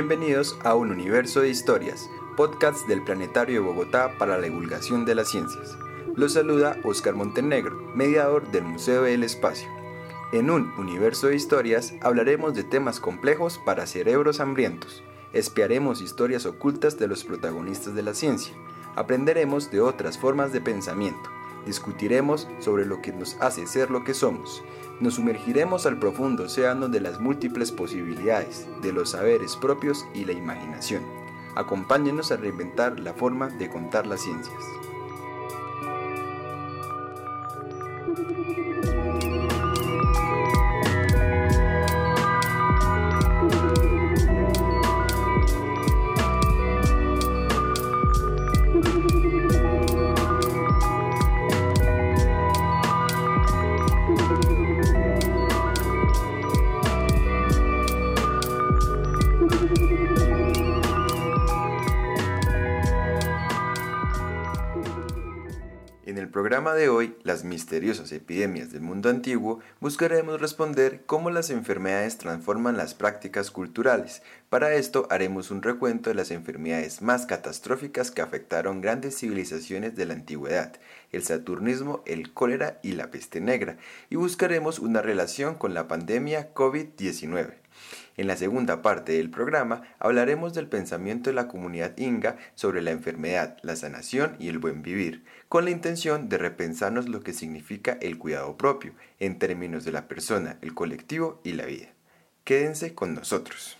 Bienvenidos a Un Universo de Historias, podcast del Planetario de Bogotá para la divulgación de las ciencias. Los saluda Oscar Montenegro, mediador del Museo del Espacio. En Un Universo de Historias hablaremos de temas complejos para cerebros hambrientos. Espiaremos historias ocultas de los protagonistas de la ciencia. Aprenderemos de otras formas de pensamiento discutiremos sobre lo que nos hace ser lo que somos. Nos sumergiremos al profundo océano de las múltiples posibilidades, de los saberes propios y la imaginación. Acompáñenos a reinventar la forma de contar las ciencias. Programa de hoy, Las misteriosas epidemias del mundo antiguo, buscaremos responder cómo las enfermedades transforman las prácticas culturales. Para esto haremos un recuento de las enfermedades más catastróficas que afectaron grandes civilizaciones de la antigüedad, el saturnismo, el cólera y la peste negra, y buscaremos una relación con la pandemia COVID-19. En la segunda parte del programa hablaremos del pensamiento de la comunidad inga sobre la enfermedad, la sanación y el buen vivir, con la intención de repensarnos lo que significa el cuidado propio en términos de la persona, el colectivo y la vida. Quédense con nosotros.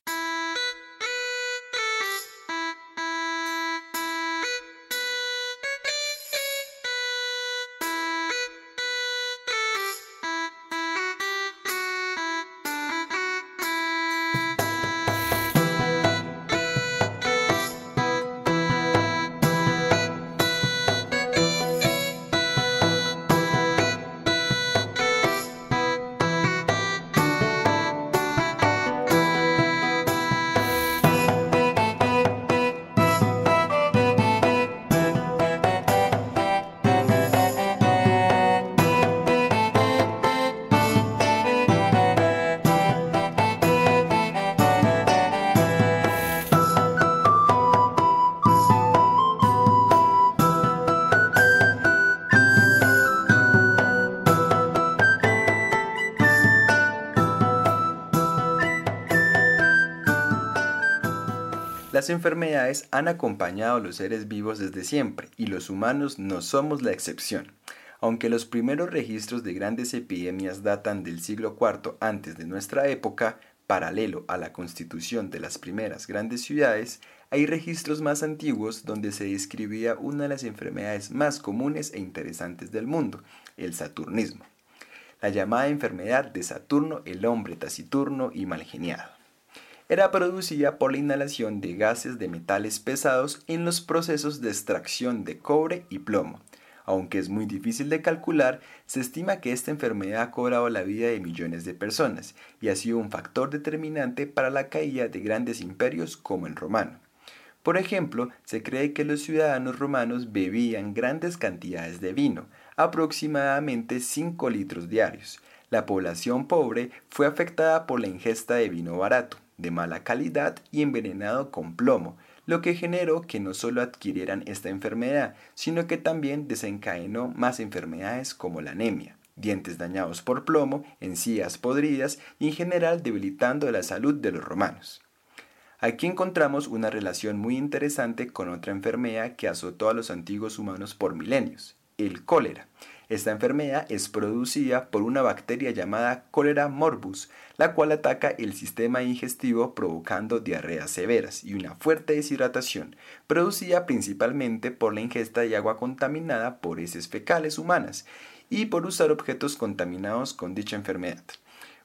Enfermedades han acompañado a los seres vivos desde siempre y los humanos no somos la excepción. Aunque los primeros registros de grandes epidemias datan del siglo IV antes de nuestra época, paralelo a la constitución de las primeras grandes ciudades, hay registros más antiguos donde se describía una de las enfermedades más comunes e interesantes del mundo, el saturnismo. La llamada enfermedad de Saturno, el hombre taciturno y malgeniado era producida por la inhalación de gases de metales pesados en los procesos de extracción de cobre y plomo. Aunque es muy difícil de calcular, se estima que esta enfermedad ha cobrado la vida de millones de personas y ha sido un factor determinante para la caída de grandes imperios como el romano. Por ejemplo, se cree que los ciudadanos romanos bebían grandes cantidades de vino, aproximadamente 5 litros diarios. La población pobre fue afectada por la ingesta de vino barato, de mala calidad y envenenado con plomo, lo que generó que no solo adquirieran esta enfermedad, sino que también desencadenó más enfermedades como la anemia, dientes dañados por plomo, encías podridas y en general debilitando la salud de los romanos. Aquí encontramos una relación muy interesante con otra enfermedad que azotó a los antiguos humanos por milenios, el cólera. Esta enfermedad es producida por una bacteria llamada cólera morbus, la cual ataca el sistema digestivo provocando diarreas severas y una fuerte deshidratación, producida principalmente por la ingesta de agua contaminada por heces fecales humanas y por usar objetos contaminados con dicha enfermedad.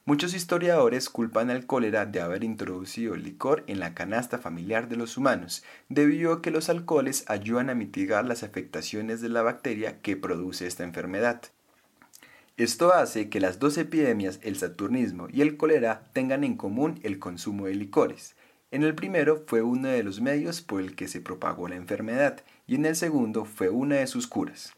Muchos historiadores culpan al cólera de haber introducido el licor en la canasta familiar de los humanos, debido a que los alcoholes ayudan a mitigar las afectaciones de la bacteria que produce esta enfermedad. Esto hace que las dos epidemias, el saturnismo y el cólera, tengan en común el consumo de licores. En el primero fue uno de los medios por el que se propagó la enfermedad y en el segundo fue una de sus curas.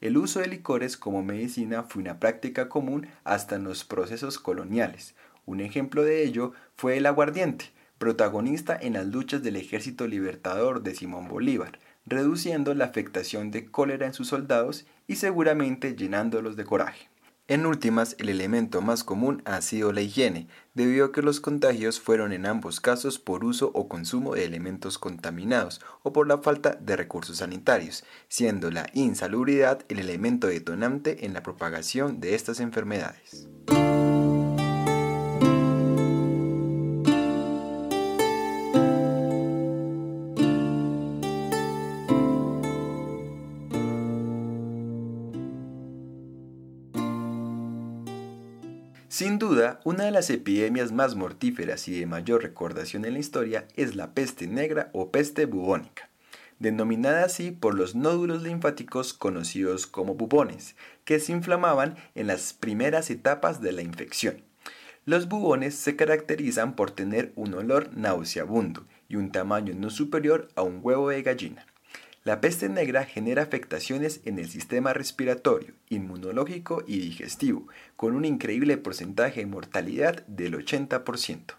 El uso de licores como medicina fue una práctica común hasta en los procesos coloniales. Un ejemplo de ello fue el aguardiente, protagonista en las luchas del ejército libertador de Simón Bolívar, reduciendo la afectación de cólera en sus soldados y seguramente llenándolos de coraje. En últimas, el elemento más común ha sido la higiene, debido a que los contagios fueron en ambos casos por uso o consumo de elementos contaminados o por la falta de recursos sanitarios, siendo la insalubridad el elemento detonante en la propagación de estas enfermedades. Una de las epidemias más mortíferas y de mayor recordación en la historia es la peste negra o peste bubónica, denominada así por los nódulos linfáticos conocidos como bubones, que se inflamaban en las primeras etapas de la infección. Los bubones se caracterizan por tener un olor nauseabundo y un tamaño no superior a un huevo de gallina. La peste negra genera afectaciones en el sistema respiratorio, inmunológico y digestivo, con un increíble porcentaje de mortalidad del 80%.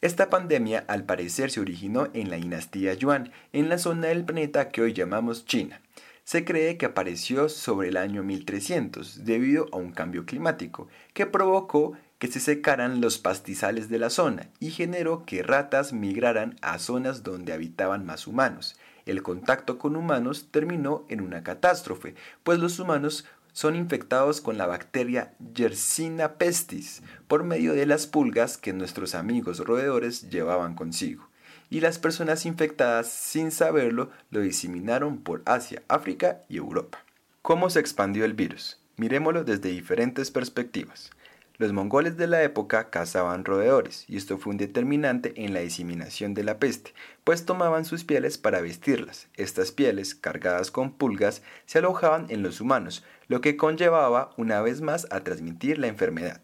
Esta pandemia al parecer se originó en la dinastía Yuan, en la zona del planeta que hoy llamamos China. Se cree que apareció sobre el año 1300 debido a un cambio climático que provocó que se secaran los pastizales de la zona y generó que ratas migraran a zonas donde habitaban más humanos, el contacto con humanos terminó en una catástrofe, pues los humanos son infectados con la bacteria Yersinia pestis por medio de las pulgas que nuestros amigos roedores llevaban consigo. Y las personas infectadas sin saberlo lo diseminaron por Asia, África y Europa. ¿Cómo se expandió el virus? Miremoslo desde diferentes perspectivas. Los mongoles de la época cazaban roedores, y esto fue un determinante en la diseminación de la peste, pues tomaban sus pieles para vestirlas. Estas pieles, cargadas con pulgas, se alojaban en los humanos, lo que conllevaba una vez más a transmitir la enfermedad.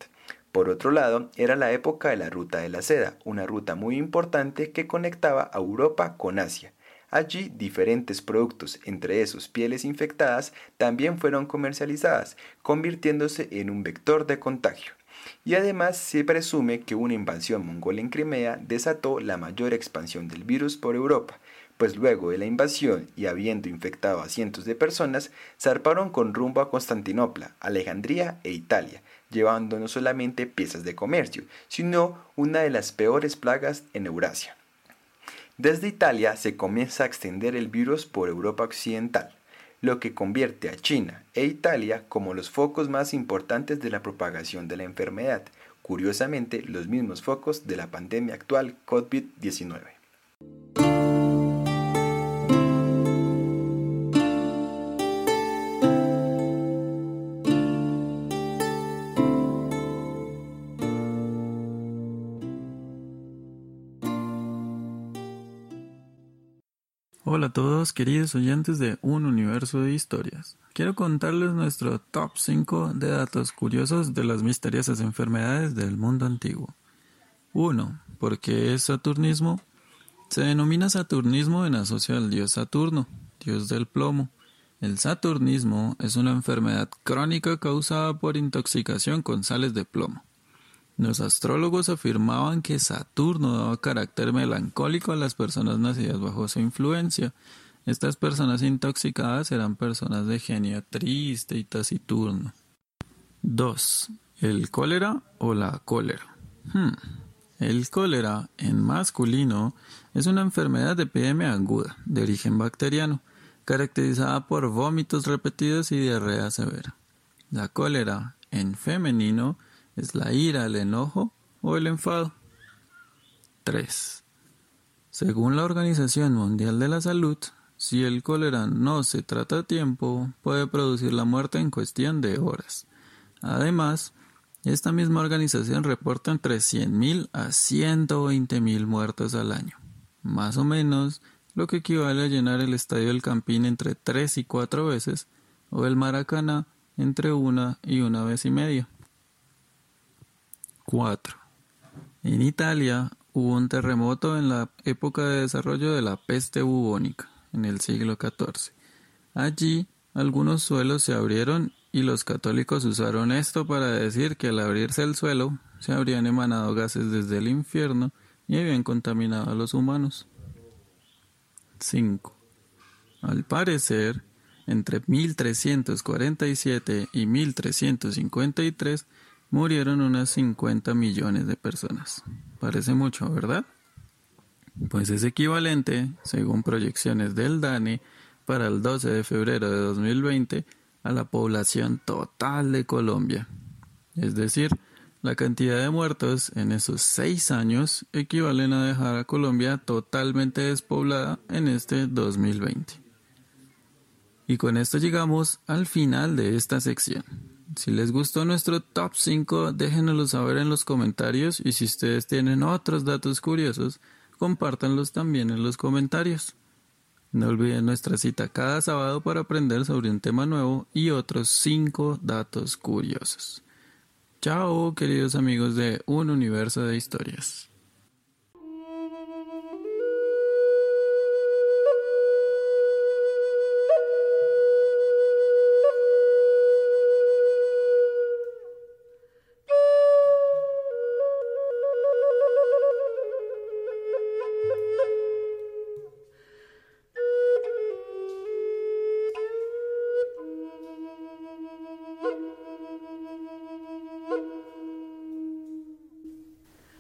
Por otro lado, era la época de la ruta de la seda, una ruta muy importante que conectaba a Europa con Asia. Allí diferentes productos, entre esos pieles infectadas, también fueron comercializadas, convirtiéndose en un vector de contagio y además se presume que una invasión mongola en Crimea desató la mayor expansión del virus por Europa, pues luego de la invasión y habiendo infectado a cientos de personas, zarparon con rumbo a Constantinopla, Alejandría e Italia, llevando no solamente piezas de comercio, sino una de las peores plagas en Eurasia. Desde Italia se comienza a extender el virus por Europa Occidental, lo que convierte a China e Italia como los focos más importantes de la propagación de la enfermedad, curiosamente los mismos focos de la pandemia actual COVID-19. A todos queridos oyentes de Un Universo de Historias. Quiero contarles nuestro top 5 de datos curiosos de las misteriosas enfermedades del mundo antiguo. 1. ¿Por qué es Saturnismo? Se denomina Saturnismo en asocio al dios Saturno, dios del plomo. El Saturnismo es una enfermedad crónica causada por intoxicación con sales de plomo. Los astrólogos afirmaban que Saturno daba carácter melancólico a las personas nacidas bajo su influencia. Estas personas intoxicadas eran personas de genio triste y taciturno. 2. El cólera o la cólera. Hmm. El cólera, en masculino, es una enfermedad de PM aguda, de origen bacteriano, caracterizada por vómitos repetidos y diarrea severa. La cólera, en femenino, es la ira, el enojo o el enfado. 3. Según la Organización Mundial de la Salud, si el cólera no se trata a tiempo, puede producir la muerte en cuestión de horas. Además, esta misma organización reporta entre 100.000 a 120.000 muertos al año, más o menos lo que equivale a llenar el estadio del Campín entre 3 y 4 veces o el Maracaná entre una y una vez y media. 4. En Italia hubo un terremoto en la época de desarrollo de la peste bubónica, en el siglo XIV. Allí algunos suelos se abrieron y los católicos usaron esto para decir que al abrirse el suelo se habrían emanado gases desde el infierno y habían contaminado a los humanos. 5. Al parecer, entre 1347 y 1353 murieron unas 50 millones de personas. Parece mucho, ¿verdad? Pues es equivalente, según proyecciones del DANE, para el 12 de febrero de 2020 a la población total de Colombia. Es decir, la cantidad de muertos en esos seis años equivalen a dejar a Colombia totalmente despoblada en este 2020. Y con esto llegamos al final de esta sección. Si les gustó nuestro top 5, déjenoslo saber en los comentarios y si ustedes tienen otros datos curiosos, compártanlos también en los comentarios. No olviden nuestra cita cada sábado para aprender sobre un tema nuevo y otros 5 datos curiosos. Chao, queridos amigos de Un Universo de Historias.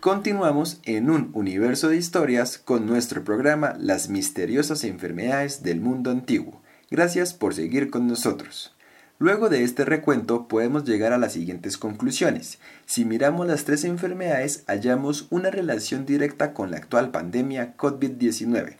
Continuamos en un universo de historias con nuestro programa Las misteriosas enfermedades del mundo antiguo. Gracias por seguir con nosotros. Luego de este recuento podemos llegar a las siguientes conclusiones. Si miramos las tres enfermedades hallamos una relación directa con la actual pandemia COVID-19.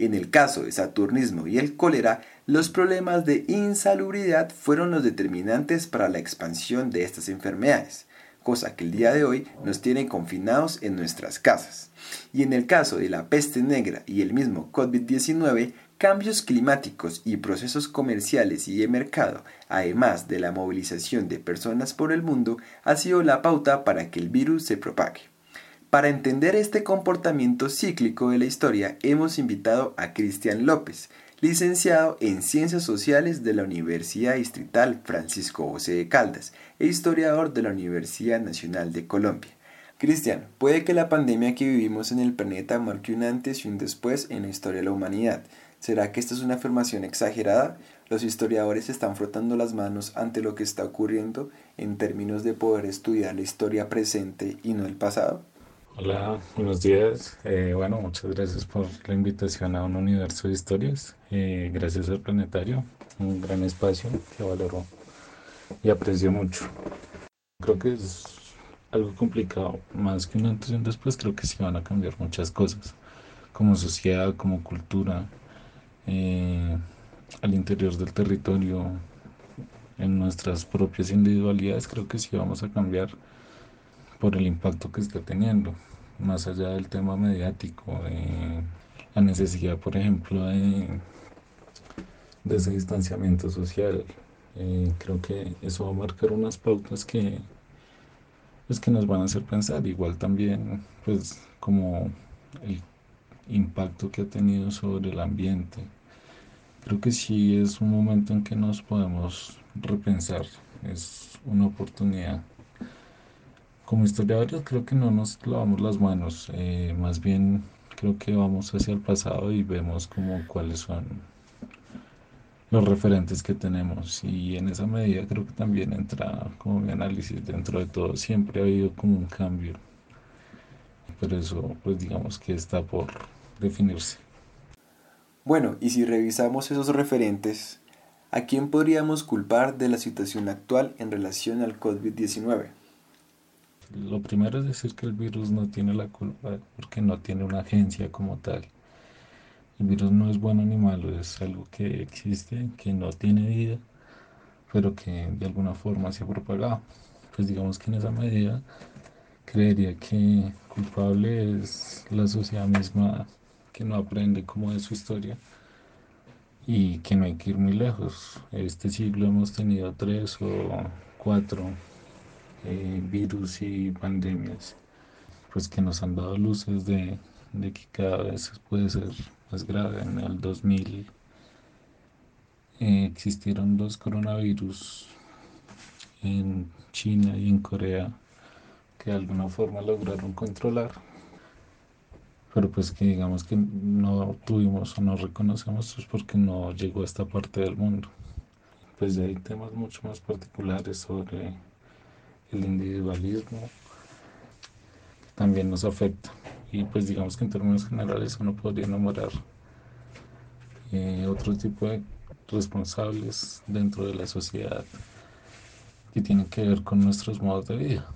En el caso de Saturnismo y el cólera, los problemas de insalubridad fueron los determinantes para la expansión de estas enfermedades cosa que el día de hoy nos tiene confinados en nuestras casas. Y en el caso de la peste negra y el mismo COVID-19, cambios climáticos y procesos comerciales y de mercado, además de la movilización de personas por el mundo, ha sido la pauta para que el virus se propague. Para entender este comportamiento cíclico de la historia, hemos invitado a Cristian López, licenciado en Ciencias Sociales de la Universidad Distrital Francisco José de Caldas e historiador de la Universidad Nacional de Colombia. Cristian, puede que la pandemia que vivimos en el planeta marque un antes y un después en la historia de la humanidad. ¿Será que esta es una afirmación exagerada? ¿Los historiadores están frotando las manos ante lo que está ocurriendo en términos de poder estudiar la historia presente y no el pasado? Hola, buenos días. Eh, bueno, muchas gracias por la invitación a un universo de historias. Eh, gracias al planetario, un gran espacio que valoro y aprecio mucho. Creo que es algo complicado, más que un antes y un después, creo que sí van a cambiar muchas cosas, como sociedad, como cultura, eh, al interior del territorio, en nuestras propias individualidades, creo que sí vamos a cambiar por el impacto que está teniendo, más allá del tema mediático, de la necesidad, por ejemplo, de, ese distanciamiento social. Eh, creo que eso va a marcar unas pautas que, pues, que nos van a hacer pensar, igual también, pues, como el impacto que ha tenido sobre el ambiente. Creo que sí es un momento en que nos podemos repensar, es una oportunidad como historiadores creo que no nos lavamos las manos, eh, más bien creo que vamos hacia el pasado y vemos como cuáles son los referentes que tenemos. Y en esa medida creo que también entra como mi análisis. Dentro de todo siempre ha habido como un cambio. Pero eso pues digamos que está por definirse. Bueno y si revisamos esos referentes ¿a quién podríamos culpar de la situación actual en relación al COVID-19? Lo primero es decir que el virus no tiene la culpa porque no tiene una agencia como tal. El virus no es bueno ni malo, es algo que existe, que no tiene vida, pero que de alguna forma se ha propagado. Pues digamos que en esa medida creería que culpable es la sociedad misma que no aprende como de su historia y que no hay que ir muy lejos. Este siglo hemos tenido tres o cuatro eh, virus y pandemias, pues que nos han dado luces de, que cada vez puede ser más grave. En el 2000 eh, existieron dos coronavirus en China y en Corea que de alguna forma lograron controlar. pero pues que digamos que no tuvimos o no reconocemos pues porque no llegó a esta parte del mundo. Pues hay temas mucho más particulares sobre el individualismo también nos afecta y pues digamos que en términos generales uno podría enumerar eh, otro tipo de responsables dentro de la sociedad que tienen que ver con nuestros modos de vida.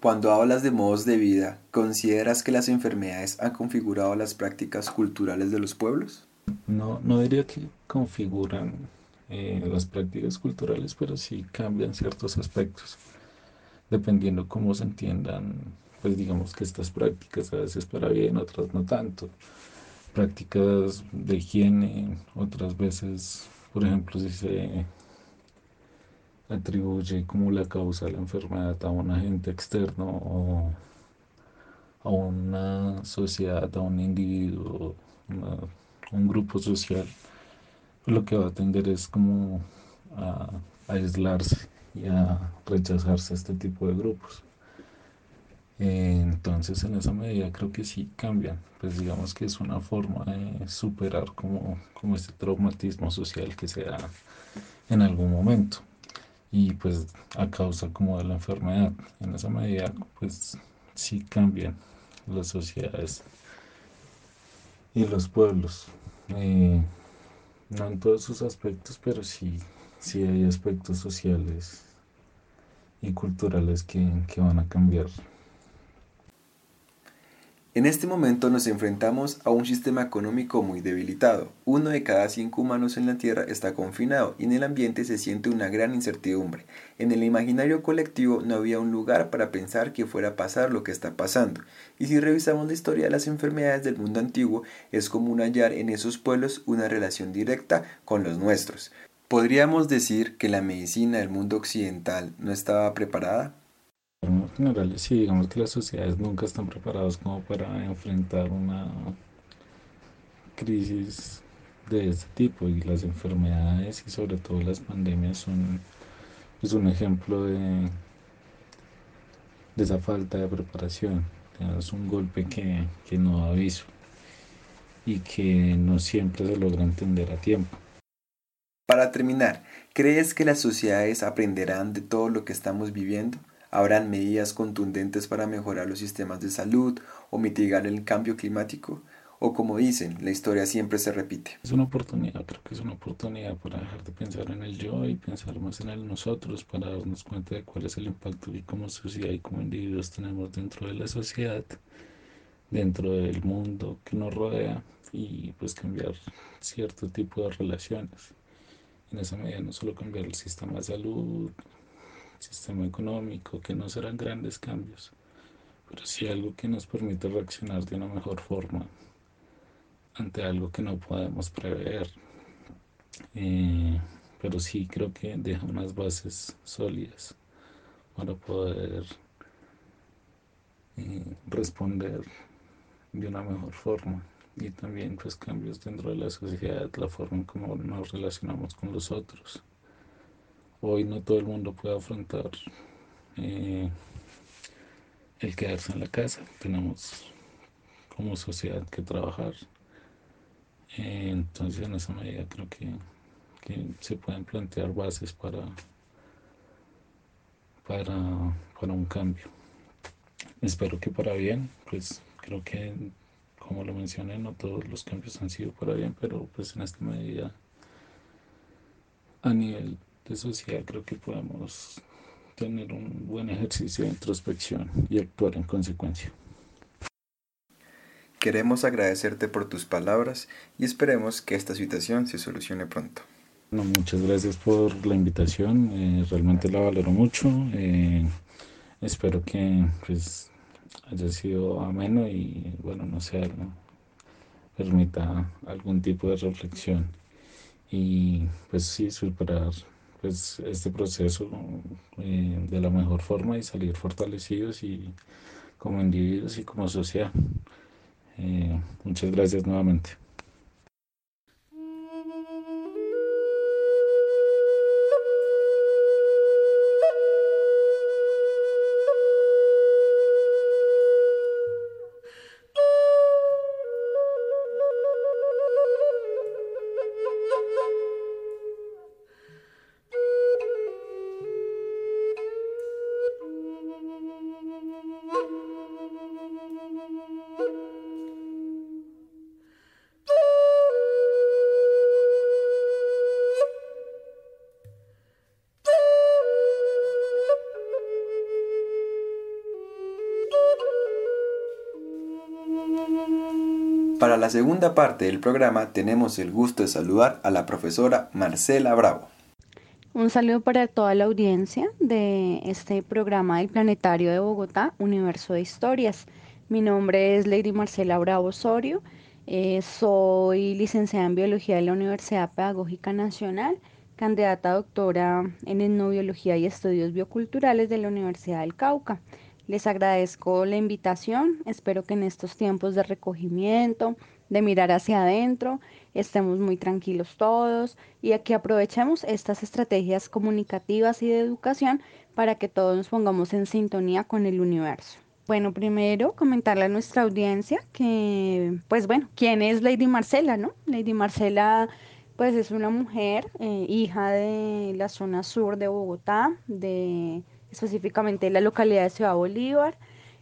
Cuando hablas de modos de vida, ¿consideras que las enfermedades han configurado las prácticas culturales de los pueblos? No, no diría que configuran las prácticas culturales, pero sí cambian ciertos aspectos, dependiendo cómo se entiendan, pues digamos que estas prácticas a veces para bien, otras no tanto. Prácticas de higiene, otras veces, por ejemplo, si se atribuye como la causa de la enfermedad a un agente externo o a una sociedad, a un individuo, un grupo social, lo que va a tender es como a, aislarse y a rechazarse a este tipo de grupos. entonces en esa medida creo que sí cambian, pues digamos que es una forma de superar como, como este traumatismo social que se da en algún momento y pues a causa como de la enfermedad. En esa medida pues sí cambian las sociedades y los pueblos. Eh, no en todos sus aspectos, pero sí, sí hay aspectos sociales y culturales que, que van a cambiar. En este momento nos enfrentamos a un sistema económico muy debilitado. Uno de cada cinco humanos en la Tierra está confinado y en el ambiente se siente una gran incertidumbre. En el imaginario colectivo no había un lugar para pensar que fuera a pasar lo que está pasando. Y si revisamos la historia de las enfermedades del mundo antiguo, es común hallar en esos pueblos una relación directa con los nuestros. ¿Podríamos decir que la medicina del mundo occidental no estaba preparada? En general, sí, digamos que las sociedades nunca están preparadas como para enfrentar una crisis de este tipo y las enfermedades y sobre todo las pandemias son es un ejemplo de, de esa falta de preparación. Es un golpe que, que no aviso y que no siempre se logra entender a tiempo. Para terminar, ¿crees que las sociedades aprenderán de todo lo que estamos viviendo? ¿Habrán medidas contundentes para mejorar los sistemas de salud o mitigar el cambio climático? O como dicen, la historia siempre se repite. Es una oportunidad, creo que es una oportunidad para dejar de pensar en el yo y pensar más en el nosotros, para darnos cuenta de cuál es el impacto que como sociedad y como individuos tenemos dentro de la sociedad, dentro del mundo que nos rodea y pues cambiar cierto tipo de relaciones. En esa medida no solo cambiar el sistema de salud, sistema económico, que no serán grandes cambios, pero sí algo que nos permite reaccionar de una mejor forma ante algo que no podemos prever. Eh, pero sí creo que deja unas bases sólidas para poder eh, responder de una mejor forma y también pues cambios dentro de la sociedad, la forma en cómo nos relacionamos con los otros hoy no todo el mundo puede afrontar eh, el quedarse en la casa. Tenemos como sociedad que trabajar. Eh, entonces en esa medida creo que, se pueden plantear bases para, para, para un cambio. Espero que para bien, pues creo que como lo mencioné, no todos los cambios han sido para bien, pero pues en esta medida a nivel de sociedad creo que podemos tener un buen ejercicio de introspección y actuar en consecuencia. Queremos agradecerte por tus palabras y esperemos que esta situación se solucione pronto. muchas gracias por la invitación, eh, realmente la valoro mucho. Eh, espero que pues, haya sido ameno y bueno, no sé, permita algún tipo de reflexión y pues sí, superar pues, este proceso eh, de la mejor forma y salir fortalecidos y como individuos y como sociedad. Eh, muchas gracias nuevamente. Para la segunda parte del programa tenemos el gusto de saludar a la profesora Marcela Bravo. Un saludo para toda la audiencia de este programa del Planetario de Bogotá, Universo de Historias. Mi nombre es Lady Marcela Bravo Osorio, eh, soy licenciada en Biología de la Universidad Pedagógica Nacional, candidata a doctora en Etnobiología y Estudios Bioculturales de la Universidad del Cauca. Les agradezco la invitación, espero que en estos tiempos de recogimiento, de mirar hacia adentro, estemos muy tranquilos todos y aquí aprovechemos estas estrategias comunicativas y de educación para que todos nos pongamos en sintonía con el universo. Bueno, primero comentarle a nuestra audiencia que, pues bueno, ¿quién es Lady Marcela, no? Lady Marcela, pues es una mujer, eh, hija de la zona sur de Bogotá, de específicamente la localidad de Ciudad Bolívar.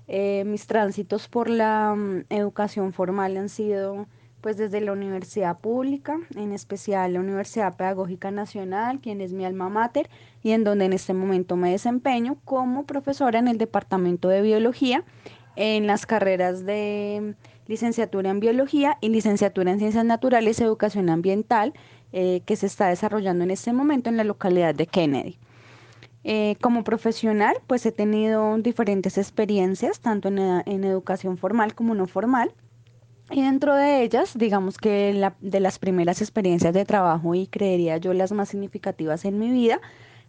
Eh, mis tránsitos por la mm, educación formal han sido pues desde la universidad pública, en especial la Universidad Pedagógica Nacional, quien es mi alma mater y en donde en este momento me desempeño como profesora en el Departamento de Biología en las carreras de licenciatura en Biología y licenciatura en Ciencias Naturales y Educación Ambiental eh, que se está desarrollando en este momento en la localidad de Kennedy. Eh, como profesional, pues he tenido diferentes experiencias, tanto en, en educación formal como no formal. Y dentro de ellas, digamos que de las primeras experiencias de trabajo y creería yo las más significativas en mi vida,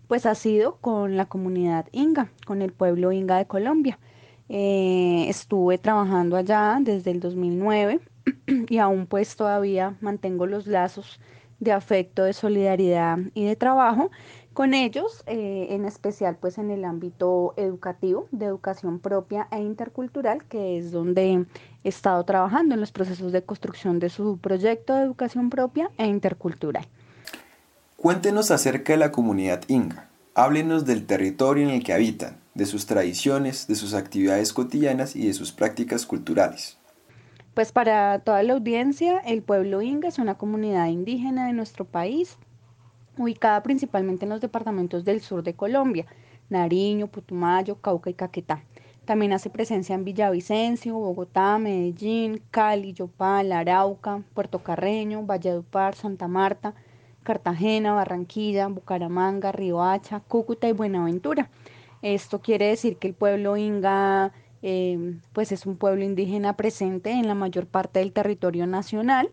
pues ha sido con la comunidad Inga, con el pueblo Inga de Colombia. Eh, estuve trabajando allá desde el 2009 y aún pues todavía mantengo los lazos de afecto, de solidaridad y de trabajo con ellos, eh, en especial pues en el ámbito educativo, de educación propia e intercultural, que es donde he estado trabajando en los procesos de construcción de su proyecto de educación propia e intercultural. Cuéntenos acerca de la comunidad Inga. Háblenos del territorio en el que habitan, de sus tradiciones, de sus actividades cotidianas y de sus prácticas culturales. Pues para toda la audiencia, el pueblo Inga es una comunidad indígena de nuestro país, ubicada principalmente en los departamentos del sur de Colombia, Nariño, Putumayo, Cauca y Caquetá. También hace presencia en Villavicencio, Bogotá, Medellín, Cali, Yopal, Arauca, Puerto Carreño, Valledupar, Santa Marta, Cartagena, Barranquilla, Bucaramanga, Riohacha, Cúcuta y Buenaventura. Esto quiere decir que el pueblo inga eh, pues es un pueblo indígena presente en la mayor parte del territorio nacional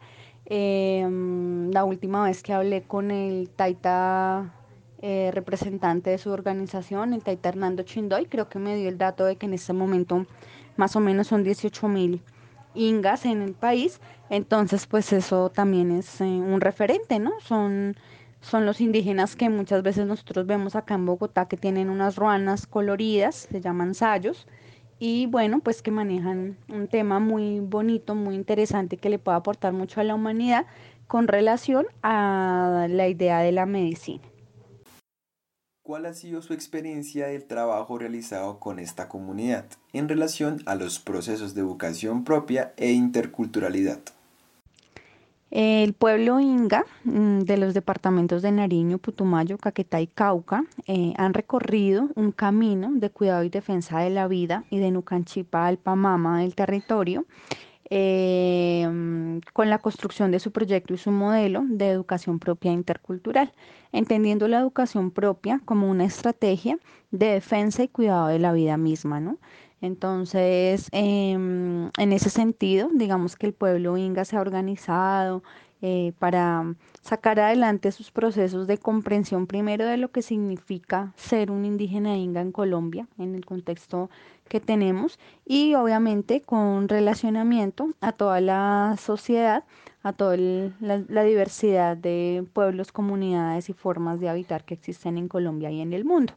Em, la última vez que hablé con el Taita eh, representante de su organización, el Taita Hernando Chindoy, creo que me dio el dato de que en este momento más o menos son 18 mil ingas en el país, entonces pues eso también es eh, un referente, ¿no? Son, son los indígenas que muchas veces nosotros vemos acá en Bogotá que tienen unas ruanas coloridas, se llaman sayos, y bueno, pues que manejan un tema muy bonito, muy interesante que le puede aportar mucho a la humanidad con relación a la idea de la medicina. ¿Cuál ha sido su experiencia del trabajo realizado con esta comunidad en relación a los procesos de educación propia e interculturalidad? El pueblo Inga mm, de los departamentos de Nariño, Putumayo, Caquetá y Cauca eh, han recorrido un camino de cuidado y defensa de la vida y de Nucanchipa al Pamama del territorio eh, con la construcción de su proyecto y su modelo de educación propia intercultural, entendiendo la educación propia como una estrategia de defensa y cuidado de la vida misma, ¿no? Entonces, em, en ese sentido, digamos que el pueblo inga se ha organizado eh, para sacar adelante sus procesos de comprensión primero de lo que significa ser un indígena inga en Colombia, en el contexto que tenemos, y obviamente con relacionamiento a toda la sociedad, a toda la diversidad de pueblos, comunidades y formas de habitar que existen en Colombia y en el mundo.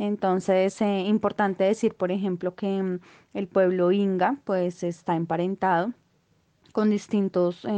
Entonces, es eh, importante decir, por ejemplo, que mm, el pueblo inga pues está emparentado con distintos eh,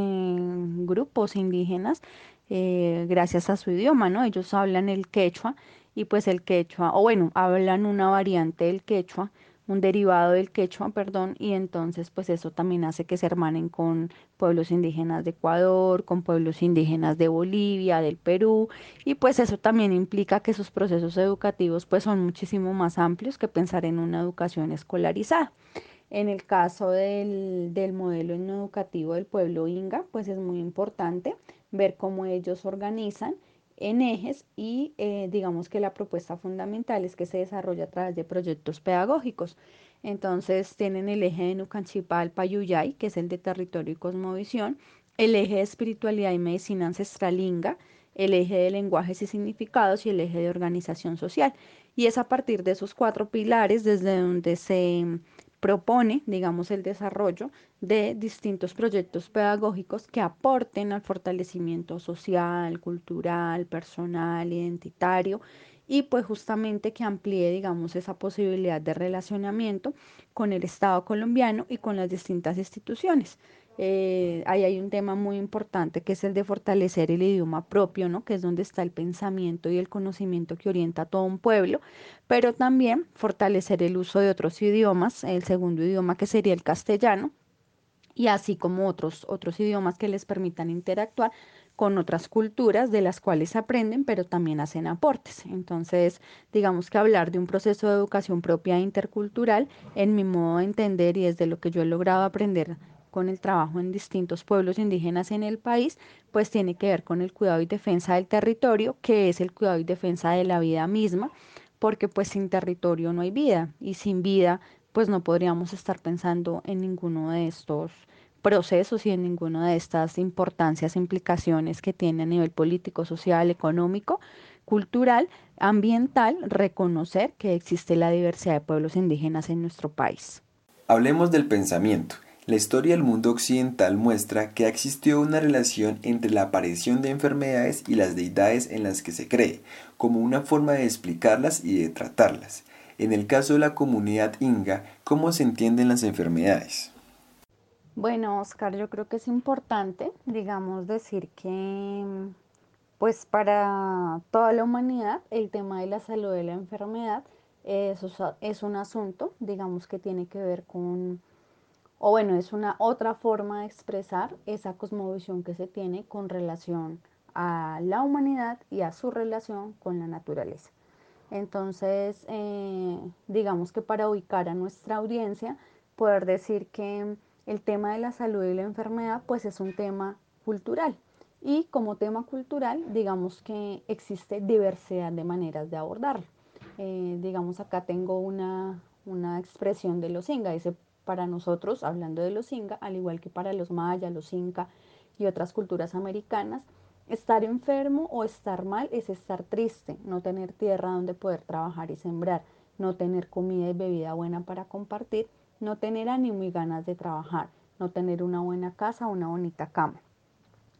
grupos indígenas eh, gracias a su idioma, ¿no? Ellos hablan el quechua y pues el quechua, o bueno, hablan una variante del quechua un derivado del quechua, perdón, y entonces pues eso también hace que se hermanen con pueblos indígenas de Ecuador, con pueblos indígenas de Bolivia, del Perú, y pues eso también implica que sus procesos educativos pues son muchísimo más amplios que pensar en una educación escolarizada. En el caso del, del modelo educativo del pueblo inga, pues es muy importante ver cómo ellos organizan en ejes y eh, digamos que la propuesta fundamental es que se desarrolla a través de proyectos pedagógicos. Entonces tienen el eje de Nucanchipal Payuyay, que es el de territorio y cosmovisión, el eje de espiritualidad y medicina ancestral inga, el eje de lenguajes y significados y el eje de organización social. Y es a partir de esos cuatro pilares desde donde se propone, digamos, el desarrollo de distintos proyectos pedagógicos que aporten al fortalecimiento social, cultural, personal, identitario y pues justamente que amplíe, digamos, esa posibilidad de relacionamiento con el Estado colombiano y con las distintas instituciones. Eh, ahí hay un tema muy importante que es el de fortalecer el idioma propio, ¿no? que es donde está el pensamiento y el conocimiento que orienta a todo un pueblo, pero también fortalecer el uso de otros idiomas, el segundo idioma que sería el castellano, y así como otros, otros idiomas que les permitan interactuar con otras culturas de las cuales aprenden, pero también hacen aportes. Entonces, digamos que hablar de un proceso de educación propia e intercultural, en mi modo de entender y desde lo que yo he logrado aprender con el trabajo en distintos pueblos indígenas en el país, pues tiene que ver con el cuidado y defensa del territorio, que es el cuidado y defensa de la vida misma, porque pues sin territorio no hay vida y sin vida pues no podríamos estar pensando en ninguno de estos procesos y en ninguna de estas importancias, implicaciones que tiene a nivel político, social, económico, cultural, ambiental, reconocer que existe la diversidad de pueblos indígenas en nuestro país. Hablemos del pensamiento. La historia del mundo occidental muestra que existió una relación entre la aparición de enfermedades y las deidades en las que se cree, como una forma de explicarlas y de tratarlas. En el caso de la comunidad inga, ¿cómo se entienden las enfermedades? Bueno, Oscar, yo creo que es importante, digamos, decir que pues para toda la humanidad el tema de la salud de la enfermedad es, es un asunto, digamos, que tiene que ver con o bueno, es una otra forma de expresar esa cosmovisión que se tiene con relación a la humanidad y a su relación con la naturaleza. Entonces, eh, digamos que para ubicar a nuestra audiencia, poder decir que el tema de la salud y la enfermedad, pues es un tema cultural. Y como tema cultural, digamos que existe diversidad de maneras de abordarlo. Eh, digamos, acá tengo una, una expresión de los Inga, dice, para nosotros, hablando de los Inga, al igual que para los mayas, los Inca y otras culturas americanas, estar enfermo o estar mal es estar triste, no tener tierra donde poder trabajar y sembrar, no tener comida y bebida buena para compartir, no tener ánimo y ganas de trabajar, no tener una buena casa una bonita cama.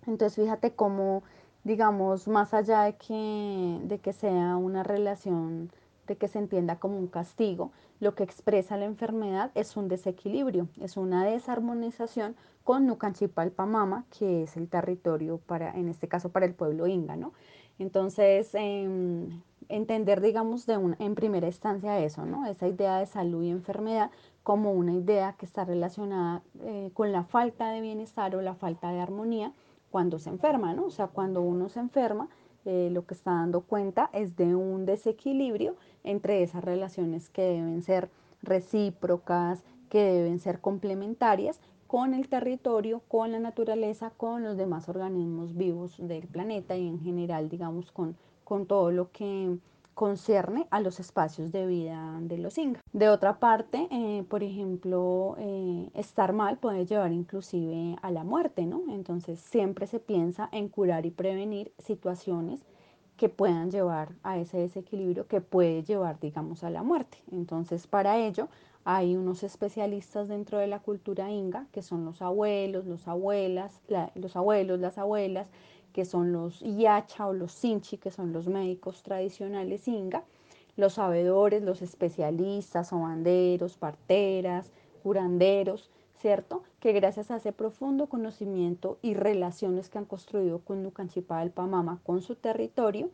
Entonces fíjate cómo, digamos, más allá de que, de que sea una relación de que se entienda como un castigo, lo que expresa la enfermedad es un desequilibrio, es una desarmonización con Nucanchipalpamama, que es el territorio para, en este caso, para el pueblo inga, ¿no? Entonces, em, entender, digamos, de en primera instancia eso, ¿no? Esa idea de salud y enfermedad como una idea que está relacionada eh, con la falta de bienestar o la falta de armonía cuando se enferma, ¿no? O sea, cuando uno se enferma, eh, lo que está dando cuenta es de un desequilibrio entre esas relaciones que deben ser recíprocas, que deben ser complementarias con el territorio, con la naturaleza, con los demás organismos vivos del planeta y en general, digamos, con, con todo lo que concierne a los espacios de vida de los Inga. De otra parte, eh, por ejemplo, eh, estar mal puede llevar inclusive a la muerte, ¿no? Entonces siempre se piensa en curar y prevenir situaciones que puedan llevar a ese desequilibrio que puede llevar, digamos, a la muerte. Entonces, para ello hay unos especialistas dentro de la cultura inga, que son los abuelos, los abuelas, los abuelos, las abuelas, que son los yacha o los sinchi, que son los médicos tradicionales inga, los sabedores, los especialistas, banderos, parteras, curanderos, ¿cierto? Que gracias a ese profundo conocimiento y relaciones que han construido con Nucanchipa del Pamama, con su territorio,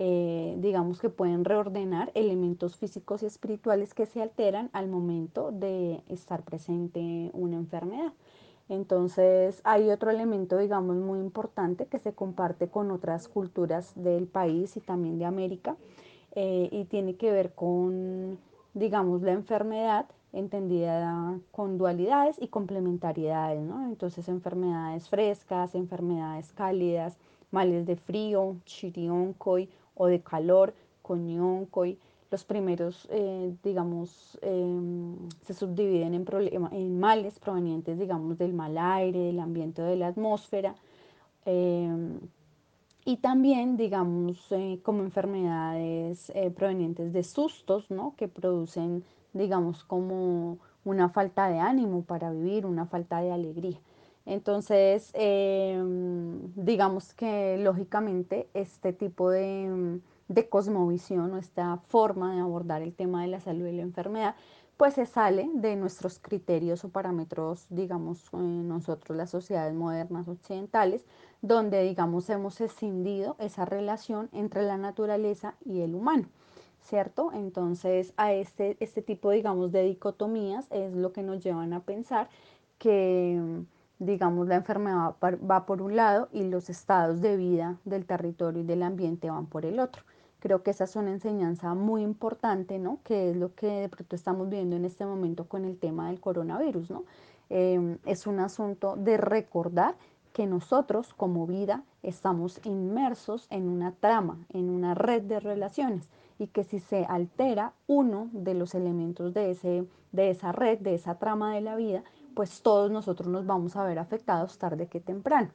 eh, digamos que pueden reordenar elementos físicos y espirituales que se alteran al momento de estar presente una enfermedad. Entonces hay otro elemento, digamos, muy importante que se comparte con otras culturas del país y también de América eh, y tiene que ver con, digamos, la enfermedad entendida con dualidades y complementariedades, ¿no? Entonces enfermedades frescas, enfermedades cálidas, males de frío, chirioncoi o de calor, coñoncoy. Los primeros, eh, digamos, em, se subdividen en, en, males provenientes, digamos, del mal aire, del ambiente de la atmósfera. Em, y también, digamos, eh, como enfermedades eh, provenientes de sustos, ¿no? Que producen, digamos, como una falta de ánimo para vivir, una falta de alegría. Entonces, em, digamos que lógicamente este tipo de, de cosmovisión o esta forma de abordar el tema de la salud y la enfermedad, pues se sale de nuestros criterios o parámetros, digamos, nosotros las sociedades modernas occidentales, donde, digamos, hemos escindido esa relación entre la naturaleza y el humano. ¿Cierto? Entonces, a este, este tipo, digamos, de dicotomías es lo que nos llevan a pensar que, digamos, la enfermedad va por un lado y los estados de vida del territorio y del ambiente van por el otro. Creo que esa es una enseñanza muy importante, ¿no? Que es lo que de pronto estamos viendo en este momento con el tema del coronavirus, ¿no? Em, es un asunto de recordar que nosotros como vida estamos inmersos en una trama, en una red de relaciones y que si se altera uno de los elementos de, ese, de esa red, de esa trama de la vida, pues todos nosotros nos vamos a ver afectados tarde que temprano.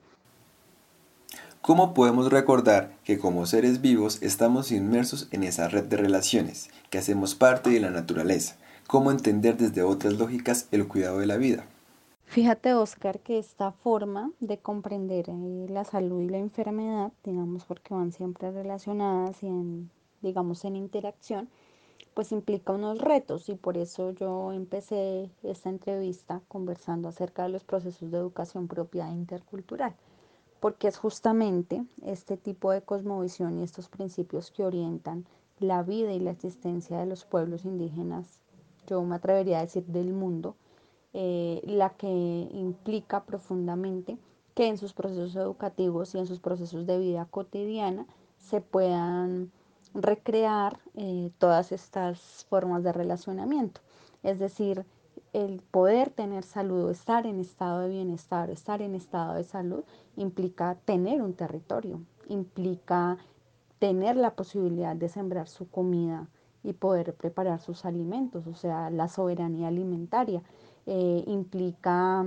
¿Cómo podemos recordar que como seres vivos estamos inmersos en esa red de relaciones, que hacemos parte de la naturaleza? ¿Cómo entender desde otras lógicas el cuidado de la vida? Fíjate, Oscar, que esta forma de comprender eh, la salud y la enfermedad, digamos, porque van siempre relacionadas y en, digamos, en interacción, pues implica unos retos. Y por eso yo empecé esta entrevista conversando acerca de los procesos de educación propia e intercultural porque es justamente este tipo de cosmovisión y estos principios que orientan la vida y la existencia de los pueblos indígenas, yo me atrevería a decir del mundo, eh, la que implica profundamente que en sus procesos educativos y en sus procesos de vida cotidiana se puedan recrear eh, todas estas formas de relacionamiento. Es decir, el poder tener salud, estar en estado de bienestar, estar en estado de salud, implica tener un territorio, implica tener la posibilidad de sembrar su comida y poder preparar sus alimentos, o sea, la soberanía alimentaria, eh, implica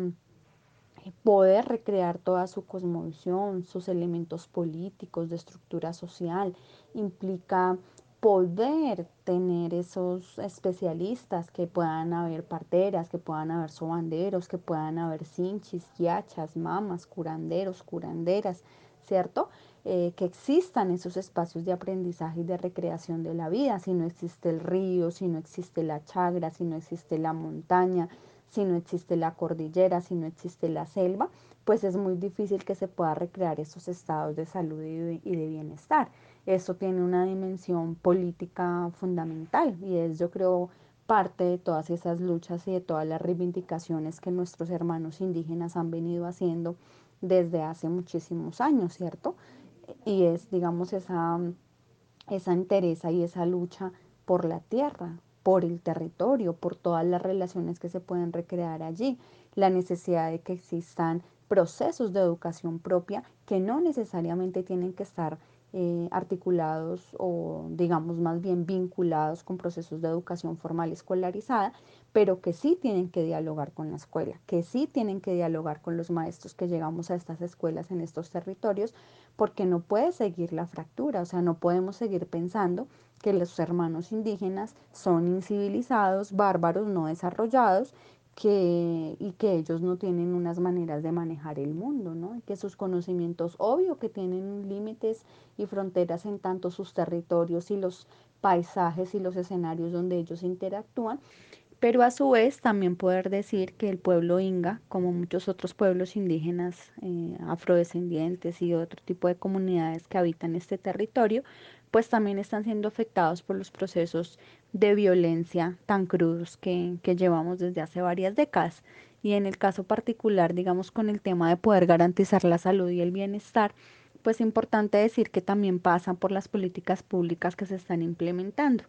poder recrear toda su cosmovisión, sus elementos políticos, de estructura social, implica poder tener esos especialistas, que puedan haber parteras, que puedan haber sobanderos, que puedan haber cinchis, guiachas, mamas, curanderos, curanderas, ¿cierto? Eh, que existan esos espacios de aprendizaje y de recreación de la vida, si no existe el río, si no existe la chagra, si no existe la montaña, si no existe la cordillera, si no existe la selva, pues es muy difícil que se pueda recrear esos estados de salud y de bienestar. Esto tiene una dimensión política fundamental y es, yo creo, parte de todas esas luchas y de todas las reivindicaciones que nuestros hermanos indígenas han venido haciendo desde hace muchísimos años, ¿cierto? Y es, digamos, esa, esa entereza y esa lucha por la tierra, por el territorio, por todas las relaciones que se pueden recrear allí, la necesidad de que existan procesos de educación propia que no necesariamente tienen que estar eh, articulados o digamos más bien vinculados con procesos de educación formal escolarizada, pero que sí tienen que dialogar con la escuela, que sí tienen que dialogar con los maestros que llegamos a estas escuelas en estos territorios, porque no puede seguir la fractura, o sea, no podemos seguir pensando que los hermanos indígenas son incivilizados, bárbaros, no desarrollados que, y que ellos no tienen unas maneras de manejar el mundo, ¿no? que sus conocimientos, obvio que tienen límites y fronteras en tanto sus territorios y los paisajes y los escenarios donde ellos interactúan, pero a su vez también poder decir que el pueblo inga, como muchos otros pueblos indígenas eh, afrodescendientes y otro tipo de comunidades que habitan este territorio, pues también están siendo afectados por los procesos de violencia tan crudos que, llevamos desde hace varias décadas. Y en el caso particular, digamos, con el tema de poder garantizar la salud y el bienestar, pues es importante decir que también pasan por las políticas públicas que se están implementando.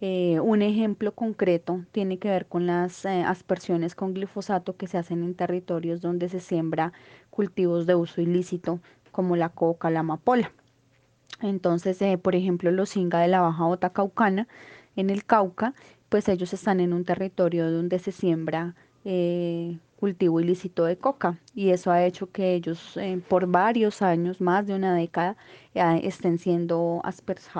Eh, un ejemplo concreto tiene que ver con las eh, aspersiones con glifosato que se hacen en territorios donde se siembra cultivos de uso ilícito como la coca, la amapola. Entonces, eh, por ejemplo, los Inga de la Baja Bota Caucana, en el Cauca, pues ellos están en un territorio donde se siembra cultivo ilícito de coca y eso ha hecho que ellos eh, por varios años, más de una década, eh, estén siendo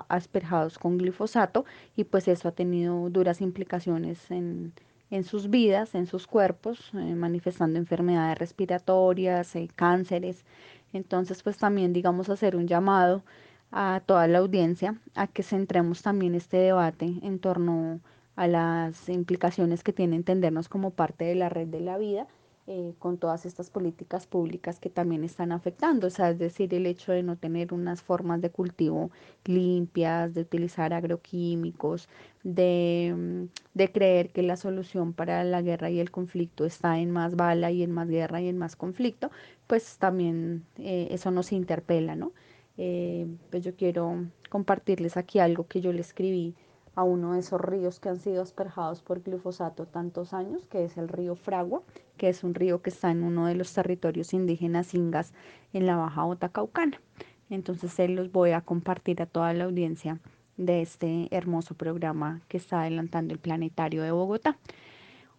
asperjados con glifosato y pues eso ha tenido duras implicaciones en, en sus vidas, en sus cuerpos, eh, manifestando enfermedades respiratorias, cánceres. Entonces pues también digamos hacer un llamado a toda la audiencia a que centremos también este debate en torno a las implicaciones que tiene entendernos como parte de la red de la vida eh, con todas estas políticas públicas que también están afectando, o sea, es decir, el hecho de no tener unas formas de cultivo limpias, de utilizar agroquímicos, de, mm, de creer que la solución para la guerra y el conflicto está en más bala y en más guerra y en más conflicto, pues también eh, eso nos interpela, ¿no? Eh, pues yo quiero compartirles aquí algo que yo le escribí a uno de esos ríos que han sido asperjados por glifosato tantos años, que es el río Fragua, que es un río que está en uno de los territorios indígenas ingas en la Baja Otacaucana. Entonces se los voy a compartir a toda la audiencia de este hermoso programa que está adelantando el Planetario de Bogotá.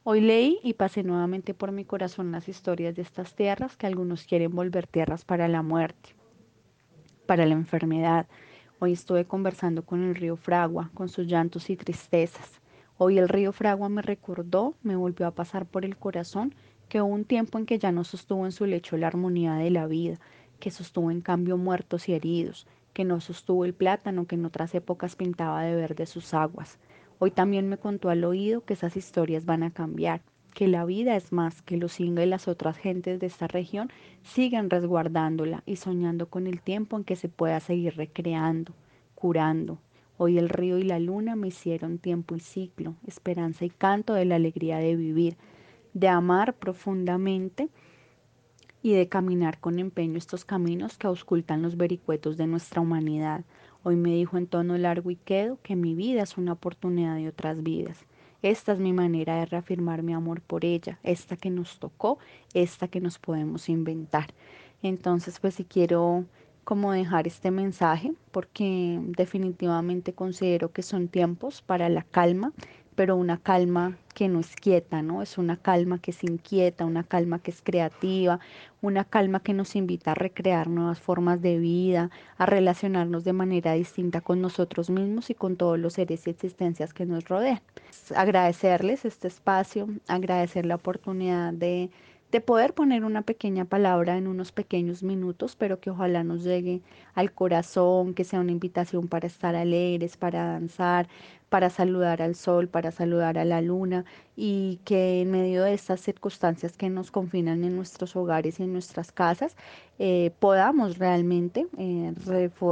Hoy leí y pasé nuevamente por mi corazón las historias de estas tierras que algunos quieren volver tierras para la muerte, para la enfermedad, Hoy estuve conversando con el río Fragua, con sus llantos y tristezas. Hoy el río Fragua me recordó, me volvió a pasar por el corazón, que hubo un tiempo en que ya no sostuvo en su lecho la armonía de la vida, que sostuvo en cambio muertos y heridos, que no sostuvo el plátano que en otras épocas pintaba de verde sus aguas. Hoy también me contó al oído que esas historias van a cambiar, que la vida es más, que los y las otras gentes de esta región siguen resguardándola y soñando con el tiempo en que se pueda seguir recreando, curando. Hoy el río y la luna me hicieron tiempo y ciclo, esperanza y canto de la alegría de vivir, de amar profundamente y de caminar con empeño estos caminos que auscultan los vericuetos de nuestra humanidad. Hoy me dijo en tono largo y quedo que mi vida es una oportunidad de otras vidas esta es mi manera de reafirmar mi amor por ella, esta que nos tocó, esta que nos podemos inventar. Entonces, pues si quiero como dejar este mensaje, porque definitivamente considero que son tiempos para la calma, pero una calma que no es quieta, ¿no? Es una calma que se inquieta, una calma que es creativa, una calma que nos invita a recrear nuevas formas de vida, a relacionarnos de manera distinta con nosotros mismos y con todos los seres y existencias que nos rodean. Agradecerles este espacio, agradecer la oportunidad de de poder poner una pequeña palabra en unos pequeños minutos, pero que ojalá nos llegue al corazón, que sea una invitación para estar alegres, para danzar, para saludar al sol, para saludar a la luna y que en medio de estas circunstancias que nos confinan en nuestros hogares y en nuestras casas, eh, podamos realmente eh,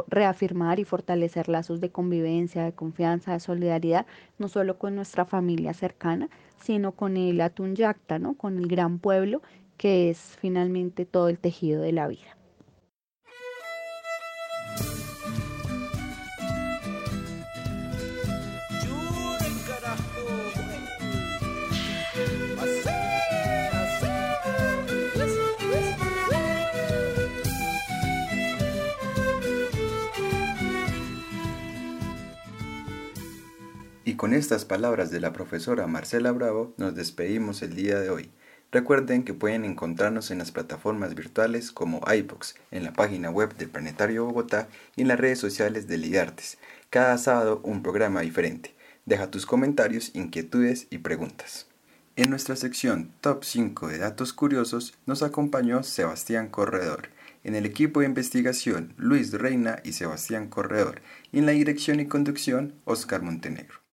reafirmar y fortalecer lazos de convivencia, de confianza, de solidaridad, no solo con nuestra familia cercana, sino con el Atunyacta, ¿no? con el gran pueblo que es finalmente todo el tejido de la vida. Con estas palabras de la profesora Marcela Bravo nos despedimos el día de hoy. Recuerden que pueden encontrarnos en las plataformas virtuales como iBox, en la página web del Planetario Bogotá y en las redes sociales de Lidartes. Cada sábado un programa diferente. Deja tus comentarios, inquietudes y preguntas. En nuestra sección Top 5 de Datos Curiosos nos acompañó Sebastián Corredor. En el equipo de investigación Luis Reina y Sebastián Corredor. Y en la dirección y conducción Oscar Montenegro.